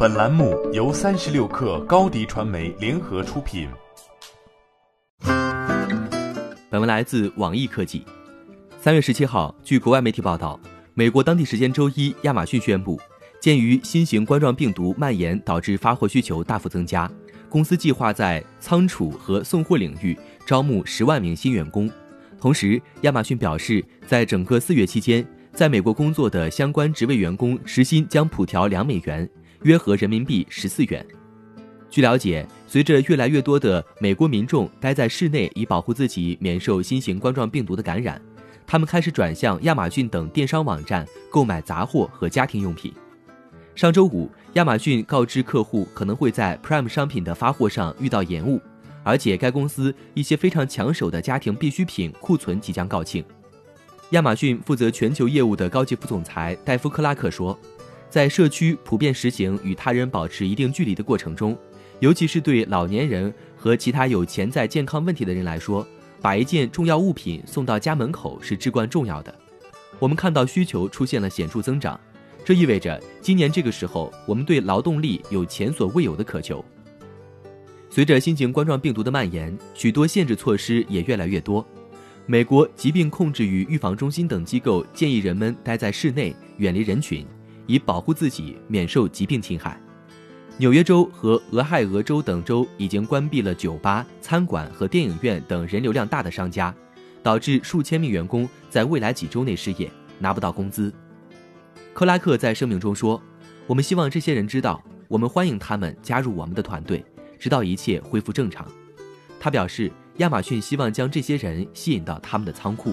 本栏目由三十六克高低传媒联合出品。本文来自网易科技。三月十七号，据国外媒体报道，美国当地时间周一，亚马逊宣布，鉴于新型冠状病毒蔓延导致发货需求大幅增加，公司计划在仓储和送货领域招募十万名新员工。同时，亚马逊表示，在整个四月期间，在美国工作的相关职位员工时薪将普调两美元，约合人民币十四元。据了解，随着越来越多的美国民众待在室内以保护自己免受新型冠状病毒的感染，他们开始转向亚马逊等电商网站购买杂货和家庭用品。上周五，亚马逊告知客户可能会在 Prime 商品的发货上遇到延误。而且，该公司一些非常抢手的家庭必需品库存即将告罄。亚马逊负责全球业务的高级副总裁戴夫·克拉克说：“在社区普遍实行与他人保持一定距离的过程中，尤其是对老年人和其他有潜在健康问题的人来说，把一件重要物品送到家门口是至关重要的。我们看到需求出现了显著增长，这意味着今年这个时候，我们对劳动力有前所未有的渴求。”随着新型冠状病毒的蔓延，许多限制措施也越来越多。美国疾病控制与预防中心等机构建议人们待在室内，远离人群，以保护自己免受疾病侵害。纽约州和俄亥俄州等州已经关闭了酒吧、餐馆和电影院等人流量大的商家，导致数千名员工在未来几周内失业，拿不到工资。克拉克在声明中说：“我们希望这些人知道，我们欢迎他们加入我们的团队。”直到一切恢复正常，他表示，亚马逊希望将这些人吸引到他们的仓库。